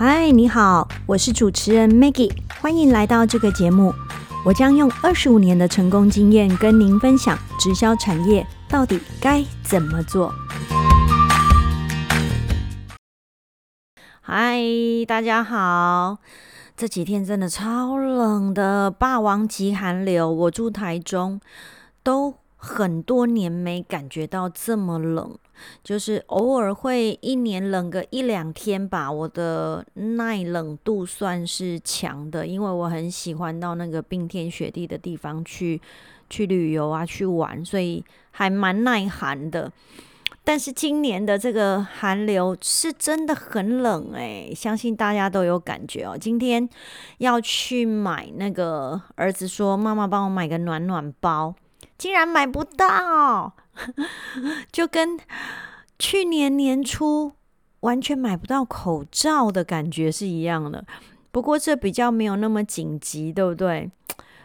嗨，你好，我是主持人 Maggie，欢迎来到这个节目。我将用二十五年的成功经验跟您分享直销产业到底该怎么做。嗨，大家好，这几天真的超冷的，霸王级寒流。我住台中，都很多年没感觉到这么冷。就是偶尔会一年冷个一两天吧，我的耐冷度算是强的，因为我很喜欢到那个冰天雪地的地方去去旅游啊，去玩，所以还蛮耐寒的。但是今年的这个寒流是真的很冷诶，相信大家都有感觉哦。今天要去买那个，儿子说妈妈帮我买个暖暖包，竟然买不到。就跟去年年初完全买不到口罩的感觉是一样的，不过这比较没有那么紧急，对不对？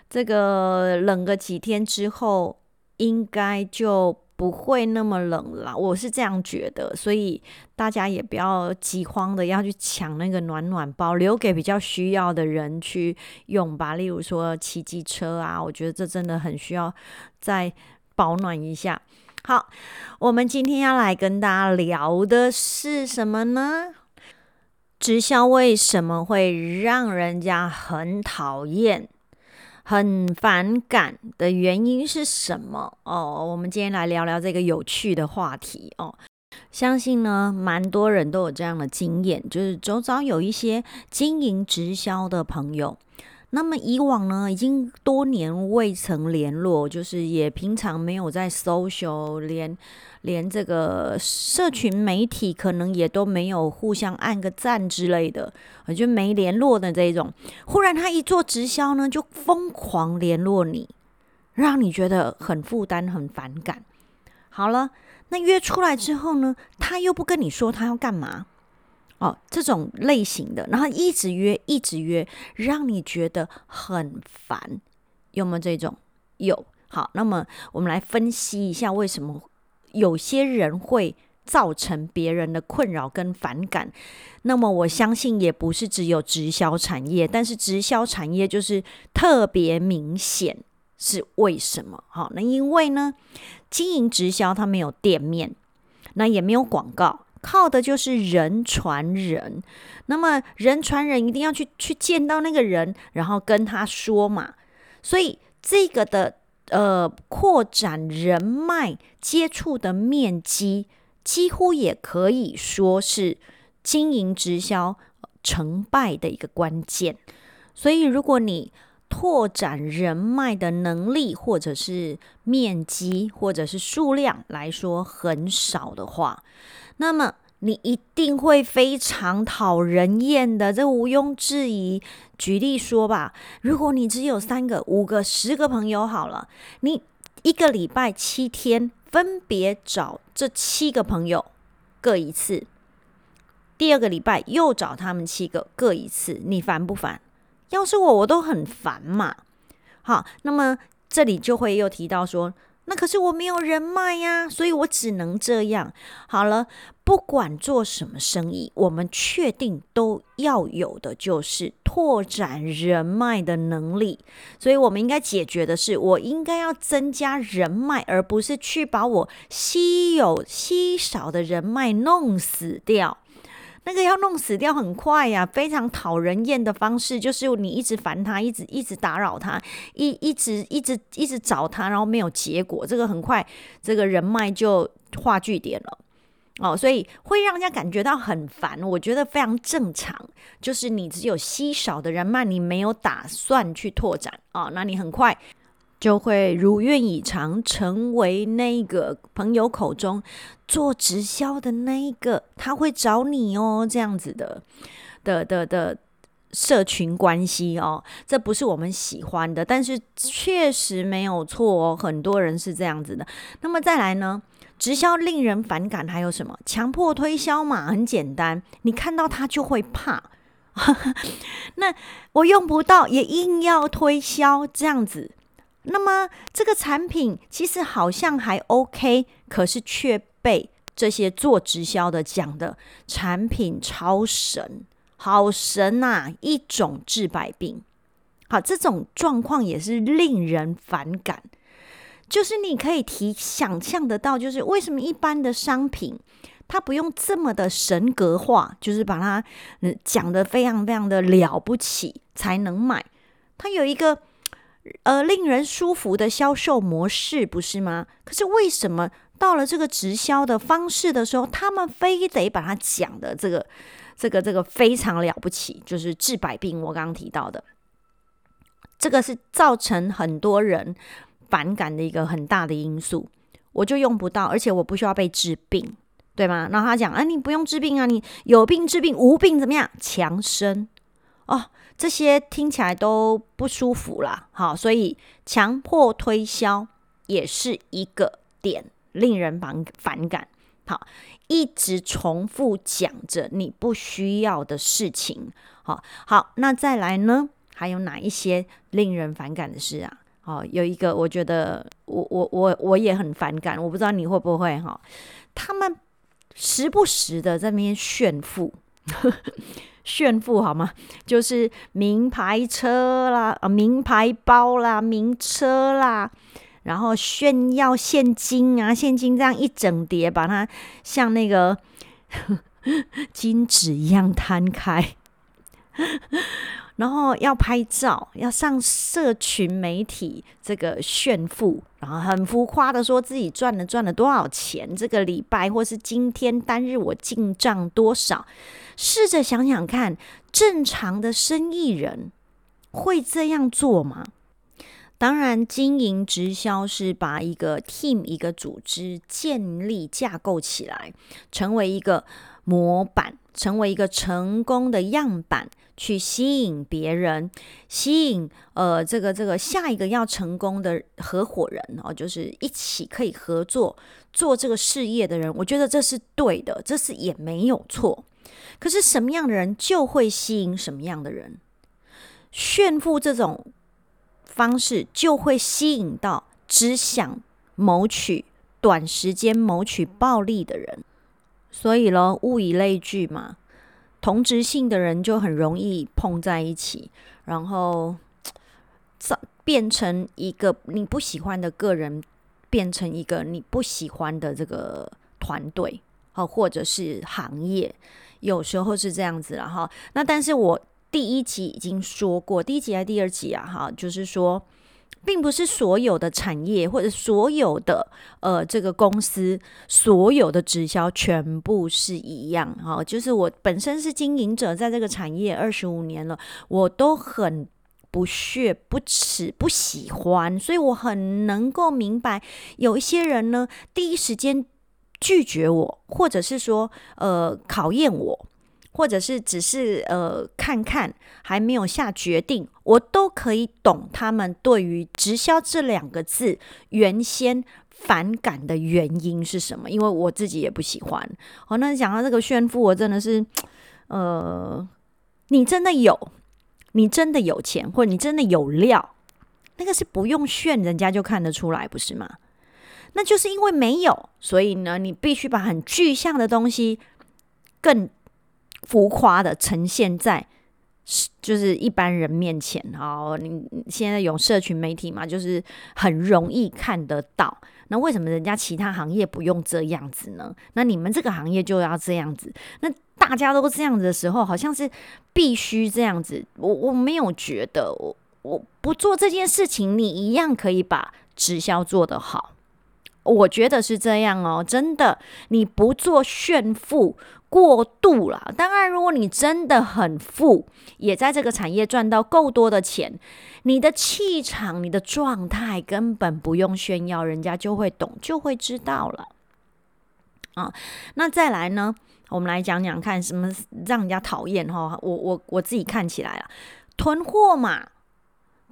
这个冷个几天之后，应该就不会那么冷了，我是这样觉得，所以大家也不要急慌的要去抢那个暖暖包，留给比较需要的人去用吧。例如说骑机车啊，我觉得这真的很需要再保暖一下。好，我们今天要来跟大家聊的是什么呢？直销为什么会让人家很讨厌、很反感的原因是什么？哦，我们今天来聊聊这个有趣的话题哦。相信呢，蛮多人都有这样的经验，就是周遭有一些经营直销的朋友。那么以往呢，已经多年未曾联络，就是也平常没有在 social 连连这个社群媒体，可能也都没有互相按个赞之类的，就没联络的这种。忽然他一做直销呢，就疯狂联络你，让你觉得很负担、很反感。好了，那约出来之后呢，他又不跟你说他要干嘛。哦，这种类型的，然后一直约，一直约，让你觉得很烦，有没有这种？有。好，那么我们来分析一下，为什么有些人会造成别人的困扰跟反感？那么我相信也不是只有直销产业，但是直销产业就是特别明显，是为什么？好，那因为呢，经营直销它没有店面，那也没有广告。靠的就是人传人，那么人传人一定要去去见到那个人，然后跟他说嘛。所以这个的呃扩展人脉接触的面积，几乎也可以说是经营直销成败的一个关键。所以如果你拓展人脉的能力，或者是面积，或者是数量来说很少的话，那么你一定会非常讨人厌的，这毋庸置疑。举例说吧，如果你只有三个、五个、十个朋友好了，你一个礼拜七天分别找这七个朋友各一次，第二个礼拜又找他们七个各一次，你烦不烦？要是我，我都很烦嘛。好，那么这里就会又提到说。那可是我没有人脉呀，所以我只能这样。好了，不管做什么生意，我们确定都要有的就是拓展人脉的能力。所以，我们应该解决的是，我应该要增加人脉，而不是去把我稀有稀少的人脉弄死掉。那个要弄死掉很快呀，非常讨人厌的方式，就是你一直烦他，一直一直打扰他，一一直一直一直找他，然后没有结果，这个很快这个人脉就画句点了哦，所以会让人家感觉到很烦。我觉得非常正常，就是你只有稀少的人脉，你没有打算去拓展啊，那你很快。就会如愿以偿，成为那个朋友口中做直销的那一个，他会找你哦，这样子的的的的社群关系哦，这不是我们喜欢的，但是确实没有错，很多人是这样子的。那么再来呢，直销令人反感，还有什么？强迫推销嘛，很简单，你看到他就会怕，那我用不到也硬要推销，这样子。那么这个产品其实好像还 OK，可是却被这些做直销的讲的产品超神好神呐！一种治百病。好，这种状况也是令人反感。就是你可以提想象得到，就是为什么一般的商品它不用这么的神格化，就是把它嗯讲的非常非常的了不起才能买。它有一个呃令人舒服的销售模式，不是吗？可是为什么到了这个直销的方式的时候，他们非得把它讲的这个这个这个非常了不起，就是治百病？我刚刚提到的，这个是造成很多人反感的一个很大的因素。我就用不到，而且我不需要被治病，对吗？然后他讲，啊，你不用治病啊，你有病治病，无病怎么样？强身哦。这些听起来都不舒服啦，好，所以强迫推销也是一个点，令人反反感。好，一直重复讲着你不需要的事情，好好，那再来呢？还有哪一些令人反感的事啊？好，有一个我觉得我我我我也很反感，我不知道你会不会哈？他们时不时的在那边炫富。炫富好吗？就是名牌车啦，啊，名牌包啦，名车啦，然后炫耀现金啊，现金这样一整叠，把它像那个 金纸一样摊开。然后要拍照，要上社群媒体，这个炫富，然后很浮夸的说自己赚了赚了多少钱，这个礼拜或是今天单日我进账多少？试着想想看，正常的生意人会这样做吗？当然，经营直销是把一个 team 一个组织建立架构起来，成为一个模板，成为一个成功的样板。去吸引别人，吸引呃这个这个下一个要成功的合伙人哦，就是一起可以合作做这个事业的人，我觉得这是对的，这是也没有错。可是什么样的人就会吸引什么样的人？炫富这种方式就会吸引到只想谋取短时间谋取暴利的人。所以咯，物以类聚嘛。同质性的人就很容易碰在一起，然后造变成一个你不喜欢的个人，变成一个你不喜欢的这个团队，哦，或者是行业，有时候是这样子了哈。那但是我第一集已经说过，第一集还是第二集啊？哈，就是说。并不是所有的产业或者所有的呃这个公司所有的直销全部是一样哈，就是我本身是经营者，在这个产业二十五年了，我都很不屑、不耻、不喜欢，所以我很能够明白有一些人呢，第一时间拒绝我，或者是说呃考验我。或者是只是呃看看，还没有下决定，我都可以懂他们对于直销这两个字原先反感的原因是什么，因为我自己也不喜欢。好，那讲到这个炫富，我真的是，呃，你真的有，你真的有钱，或者你真的有料，那个是不用炫，人家就看得出来，不是吗？那就是因为没有，所以呢，你必须把很具象的东西更。浮夸的呈现在是就是一般人面前，哦，你现在有社群媒体嘛，就是很容易看得到。那为什么人家其他行业不用这样子呢？那你们这个行业就要这样子？那大家都这样子的时候，好像是必须这样子。我我没有觉得，我我不做这件事情，你一样可以把直销做得好。我觉得是这样哦，真的，你不做炫富。过度了，当然，如果你真的很富，也在这个产业赚到够多的钱，你的气场、你的状态根本不用炫耀，人家就会懂，就会知道了。啊，那再来呢？我们来讲讲看，什么让人家讨厌哈？我我我自己看起来啊，囤货嘛。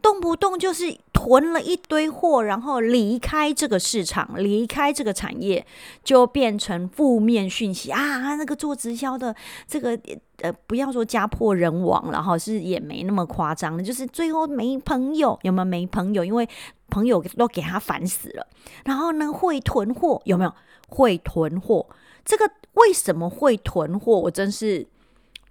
动不动就是囤了一堆货，然后离开这个市场，离开这个产业，就变成负面讯息啊！那个做直销的，这个呃，不要说家破人亡了哈，是也没那么夸张的，就是最后没朋友，有没有没朋友？因为朋友都给他烦死了。然后呢，会囤货有没有？会囤货，这个为什么会囤货？我真是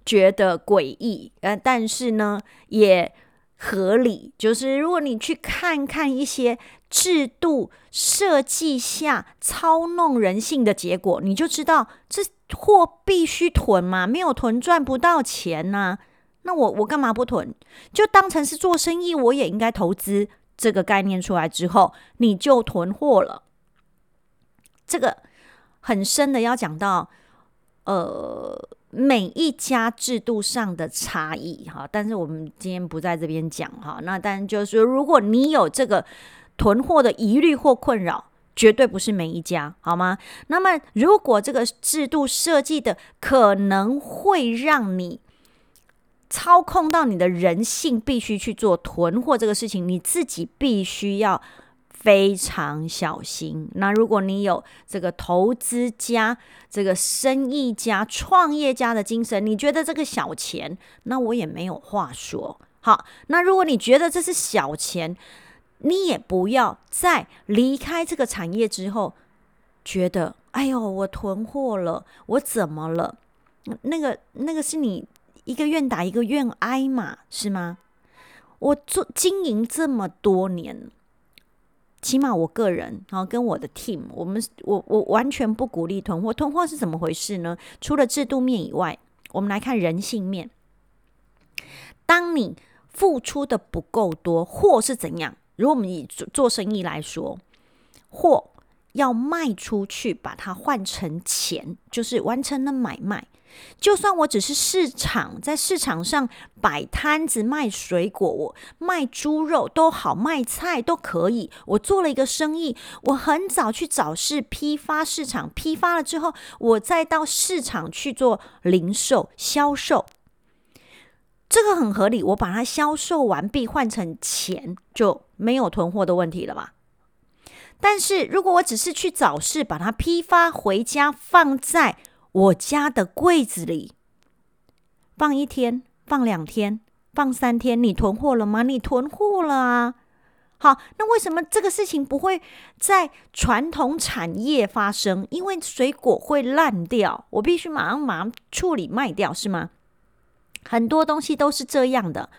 觉得诡异，呃，但是呢也 合理。就是如果你去看看一些制度设计下操弄人性的结果，你就知道这货必须囤嘛，没有囤赚不到钱呐。那我我干嘛不囤？就当成是做生意，我也应该投资。这个概念出来之后，你就囤货了。这个很深的要讲到，呃，每一家制度上的差异哈。但是我们今天不在这边讲哈。那但就是说，如果你有这个囤货的疑虑或困扰，绝对不是每一家好吗？那么如果这个制度设计的可能会让你。操控到你的人性，必须去做囤货这个事情，你自己必须要非常小心。那如果你有这个投资家、这个生意家、创业家的精神，你觉得这个小钱，那我也没有话说。好，那如果你觉得这是小钱，你也不要在离开这个产业之后，觉得哎呦，我囤货了，我怎么了？那个那个是你。一个愿打一个愿挨嘛，是吗？我做经营这么多年，起码我个人啊，跟我的 team，我们我我完全不鼓励囤货。囤货是怎么回事呢？除了制度面以外，我们来看人性面。当你付出的不够多，货是怎样？如果我们以做做生意来说，货要卖出去，把它换成钱，就是完成了买卖。就算我只是市场，在市场上摆摊子卖水果，我卖猪肉都好，卖菜都可以。我做了一个生意，我很早去找市批发市场，批发了之后，我再到市场去做零售销售，这个很合理。我把它销售完毕，换成钱，就没有囤货的问题了吧？但是如果我只是去找市，把它批发回家，放在我家的柜子里放一天，放两天，放三天，你囤货了吗？你囤货了啊！好，那为什么这个事情不会在传统产业发生？因为水果会烂掉，我必须马上马上处理卖掉，是吗？很多东西都是这样的。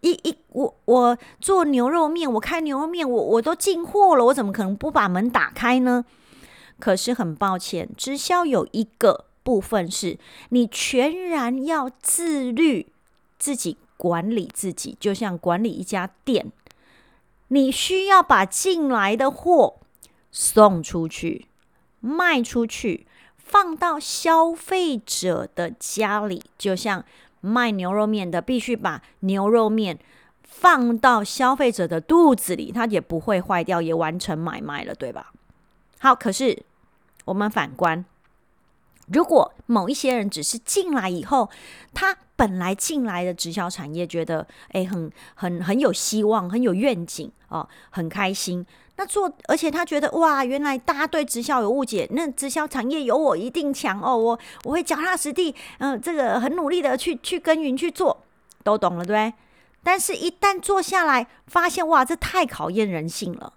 一一我我做牛肉面，我开牛肉面，我我都进货了，我怎么可能不把门打开呢？可是很抱歉，直销有一个。部分是你全然要自律，自己管理自己，就像管理一家店，你需要把进来的货送出去、卖出去，放到消费者的家里，就像卖牛肉面的，必须把牛肉面放到消费者的肚子里，它也不会坏掉，也完成买卖了，对吧？好，可是我们反观。如果某一些人只是进来以后，他本来进来的直销产业觉得诶很很很有希望，很有愿景哦，很开心。那做而且他觉得哇，原来大家对直销有误解，那直销产业有我一定强哦，我我会脚踏实地，嗯，这个很努力的去去耕耘去做，都懂了对？但是，一旦做下来，发现哇，这太考验人性了。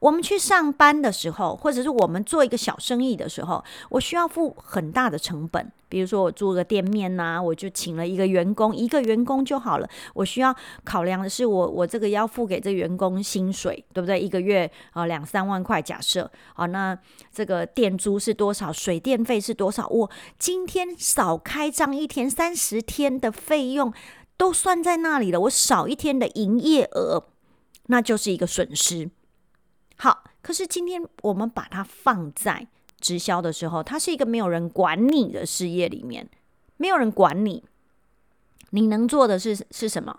我们去上班的时候，或者是我们做一个小生意的时候，我需要付很大的成本。比如说，我租个店面呐，我就请了一个员工，一个员工就好了。我需要考量的是，我我这个要付给这员工薪水，对不对？一个月啊两三万块，假设啊，那这个店租是多少？水电费是多少？我今天少开张一天，三十天的费用都算在那里了。我少一天的营业额，那就是一个损失。好，可是今天我们把它放在直销的时候，它是一个没有人管你的事业里面，没有人管你，你能做的是是什么？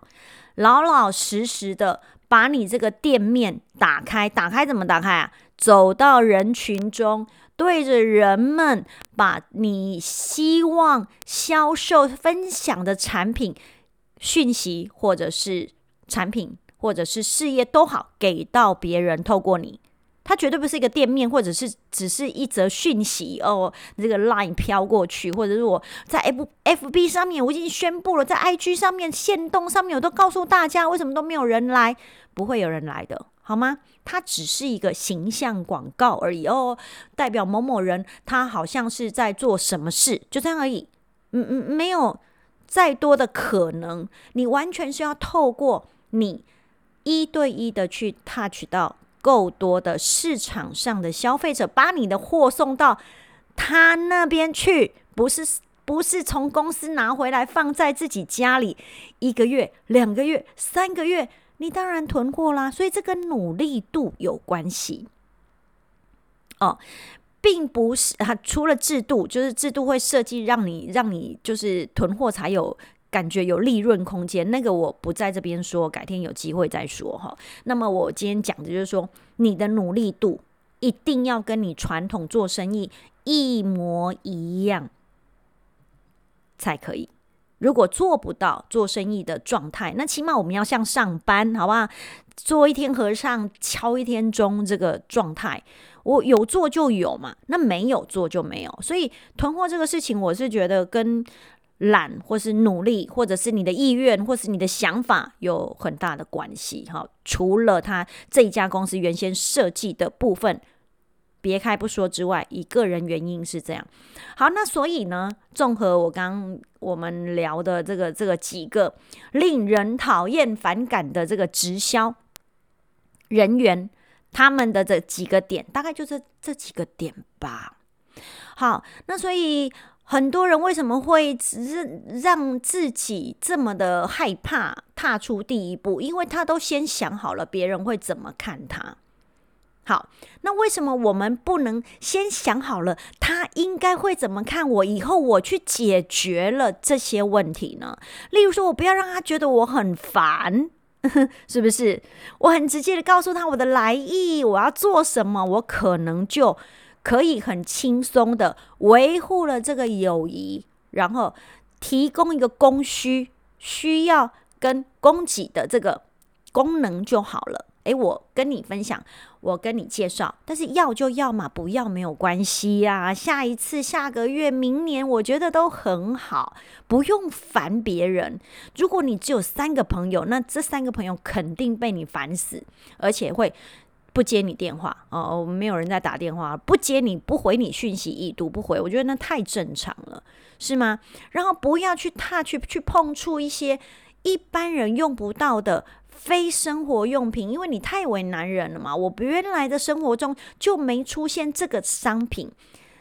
老老实实的把你这个店面打开，打开怎么打开啊？走到人群中，对着人们，把你希望销售分享的产品、讯息，或者是产品。或者是事业都好，给到别人，透过你，它绝对不是一个店面，或者是只是一则讯息哦。这个 line 飘过去，或者是我在 F F B 上面我已经宣布了，在 I G 上面、线动上面我都告诉大家，为什么都没有人来？不会有人来的，好吗？它只是一个形象广告而已哦，代表某某人，他好像是在做什么事，就这样而已。嗯嗯，没有再多的可能，你完全是要透过你一对一的去 touch 到够多的市场上的消费者，把你的货送到他那边去，不是不是从公司拿回来放在自己家里一个月、两个月、三个月，你当然囤货啦。所以这跟努力度有关系哦。并不是啊，除了制度，就是制度会设计让你让你就是囤货才有感觉有利润空间。那个我不在这边说，改天有机会再说哈。那么我今天讲的就是说，你的努力度一定要跟你传统做生意一模一样才可以。如果做不到做生意的状态，那起码我们要像上班，好不好？做一天和尚敲一天钟这个状态。我有做就有嘛，那没有做就没有。所以囤货这个事情，我是觉得跟懒，或是努力，或者是你的意愿，或是你的想法有很大的关系。哈，除了他这一家公司原先设计的部分别开不说之外，以个人原因是这样。好，那所以呢，综合我刚我们聊的这个这个几个令人讨厌反感的这个直销人员。他们的这几个点，大概就是这几个点吧。好，那所以很多人为什么会让让自己这么的害怕踏出第一步？因为他都先想好了别人会怎么看他。好，那为什么我们不能先想好了他应该会怎么看我？以后我去解决了这些问题呢？例如说，我不要让他觉得我很烦。是不是？我很直接的告诉他我的来意，我要做什么，我可能就可以很轻松的维护了这个友谊，然后提供一个供需需要跟供给的这个功能就好了。诶，我跟你分享，我跟你介绍，但是要就要嘛，不要没有关系呀。下一次、下个月、明年，我觉得都很好，不用烦别人。如果你只有三个朋友，那这三个朋友肯定被你烦死，而且会不接你电话哦，没有人在打电话，不接你不回你讯息，已读不回，我觉得那太正常了，是吗？然后不要去踏去去碰触一些一般人用不到的。非生活用品，因为你太为难人了嘛。我原来的生活中就没出现这个商品，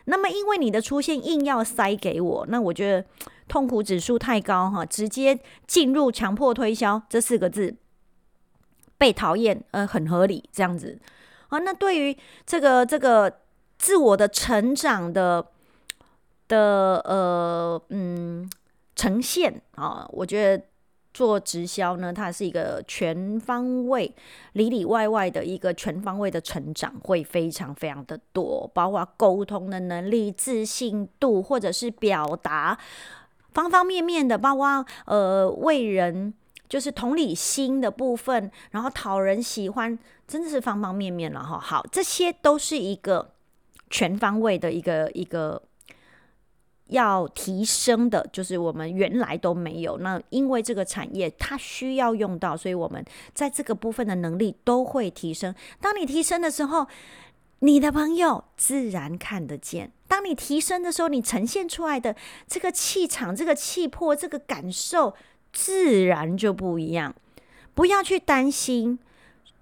那么因为你的出现硬要塞给我，那我觉得痛苦指数太高哈，直接进入强迫推销这四个字，被讨厌呃很合理这样子啊。那对于这个这个自我的成长的的呃嗯呈现啊，我觉得。做直销呢，它是一个全方位、里里外外的一个全方位的成长，会非常非常的多，包括沟通的能力、自信度，或者是表达方方面面的，包括呃为人就是同理心的部分，然后讨人喜欢，真的是方方面面了哈。好，这些都是一个全方位的一个一个。要提升的，就是我们原来都没有。那因为这个产业它需要用到，所以我们在这个部分的能力都会提升。当你提升的时候，你的朋友自然看得见。当你提升的时候，你呈现出来的这个气场、这个气魄、这个感受，自然就不一样。不要去担心，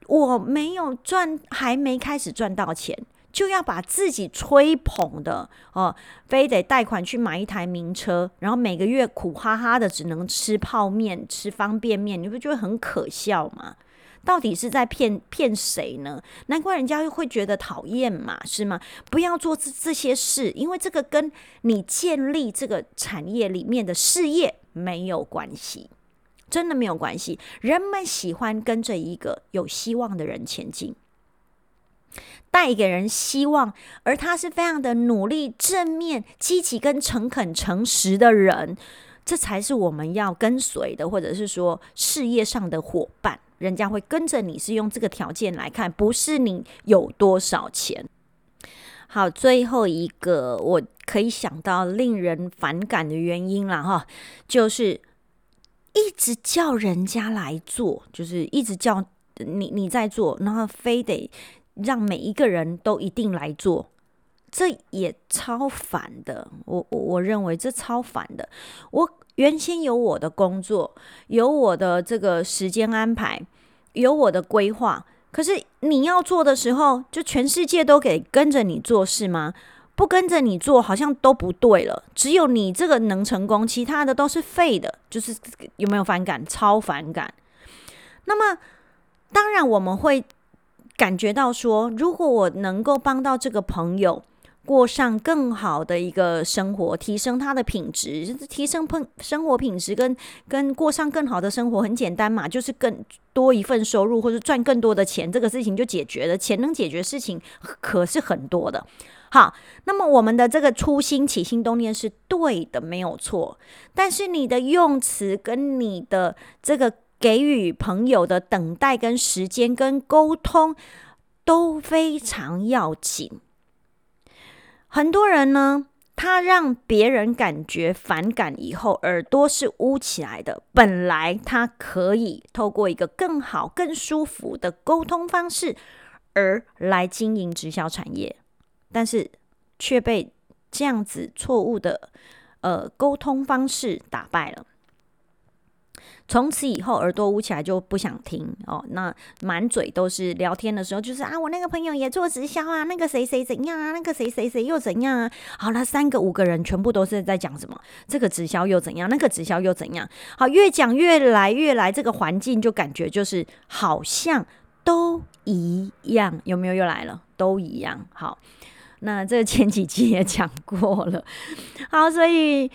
我没有赚，还没开始赚到钱。就要把自己吹捧的哦，非得贷款去买一台名车，然后每个月苦哈哈的只能吃泡面、吃方便面，你不觉得很可笑吗？到底是在骗骗谁呢？难怪人家会觉得讨厌嘛，是吗？不要做这这些事，因为这个跟你建立这个产业里面的事业没有关系，真的没有关系。人们喜欢跟着一个有希望的人前进。带给人希望，而他是非常的努力、正面、积极跟诚恳、诚实的人，这才是我们要跟随的，或者是说事业上的伙伴，人家会跟着你是用这个条件来看，不是你有多少钱。好，最后一个我可以想到令人反感的原因了哈，就是一直叫人家来做，就是一直叫你你在做，然后非得。让每一个人都一定来做，这也超烦的。我我我认为这超烦的。我原先有我的工作，有我的这个时间安排，有我的规划。可是你要做的时候，就全世界都给跟着你做是吗？不跟着你做，好像都不对了。只有你这个能成功，其他的都是废的。就是有没有反感？超反感。那么，当然我们会感觉到说，如果我能够帮到这个朋友。过上更好的一个生活，提升他的品质，提升生生活品质，跟跟过上更好的生活很简单嘛，就是更多一份收入或者赚更多的钱，这个事情就解决了。钱能解决事情可是很多的。好，那么我们的这个初心、起心动念是对的，没有错。但是你的用词跟你的这个给予朋友的等待、跟时间、跟沟通都非常要紧。很多人呢，他让别人感觉反感以后，耳朵是捂起来的。本来他可以透过一个更好、更舒服的沟通方式，而来经营直销产业，但是却被这样子错误的呃沟通方式打败了。从此以后，耳朵捂起来就不想听哦。那满嘴都是聊天的时候，就是啊，我那个朋友也做直销啊，那个谁谁怎样啊，那个谁谁谁又怎样啊。好了，三个五个人全部都是在讲什么？这个直销又怎样？那个直销又怎样？好，越讲越来越来，这个环境就感觉就是好像都一样，有没有又来了？都一样。好，那这前几集也讲过了。好，所以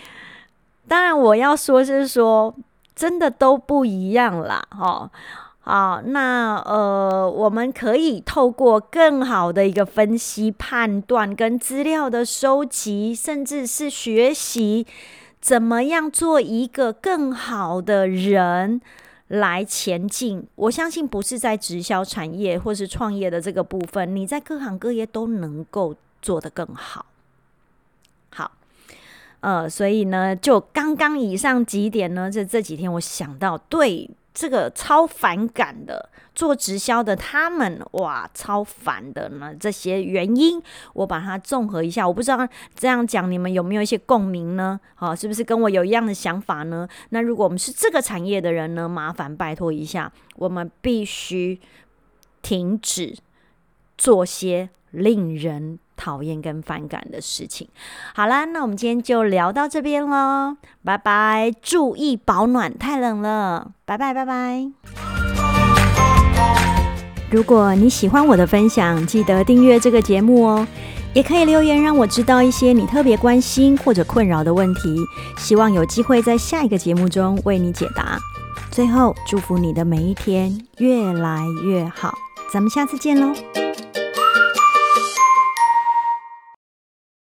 当然我要说是说。真的都不一样啦，哦，好，那呃，我们可以透过更好的一个分析、判断跟资料的收集，甚至是学习，怎么样做一个更好的人来前进。我相信不是在直销产业或是创业的这个部分，你在各行各业都能够做得更好。呃，所以呢，就刚刚以上几点呢，这这几天我想到，对这个超反感的做直销的他们，哇，超烦的呢，这些原因我把它综合一下，我不知道这样讲你们有没有一些共鸣呢？好，是不是跟我有一样的想法呢？那如果我们是这个产业的人呢，麻烦拜托一下，我们必须停止做些令人。讨厌跟反感的事情。好啦，那我们今天就聊到这边喽，拜拜！注意保暖，太冷了，拜拜拜拜。如果你喜欢我的分享，记得订阅这个节目哦，也可以留言让我知道一些你特别关心或者困扰的问题，希望有机会在下一个节目中为你解答。最后，祝福你的每一天越来越好，咱们下次见喽。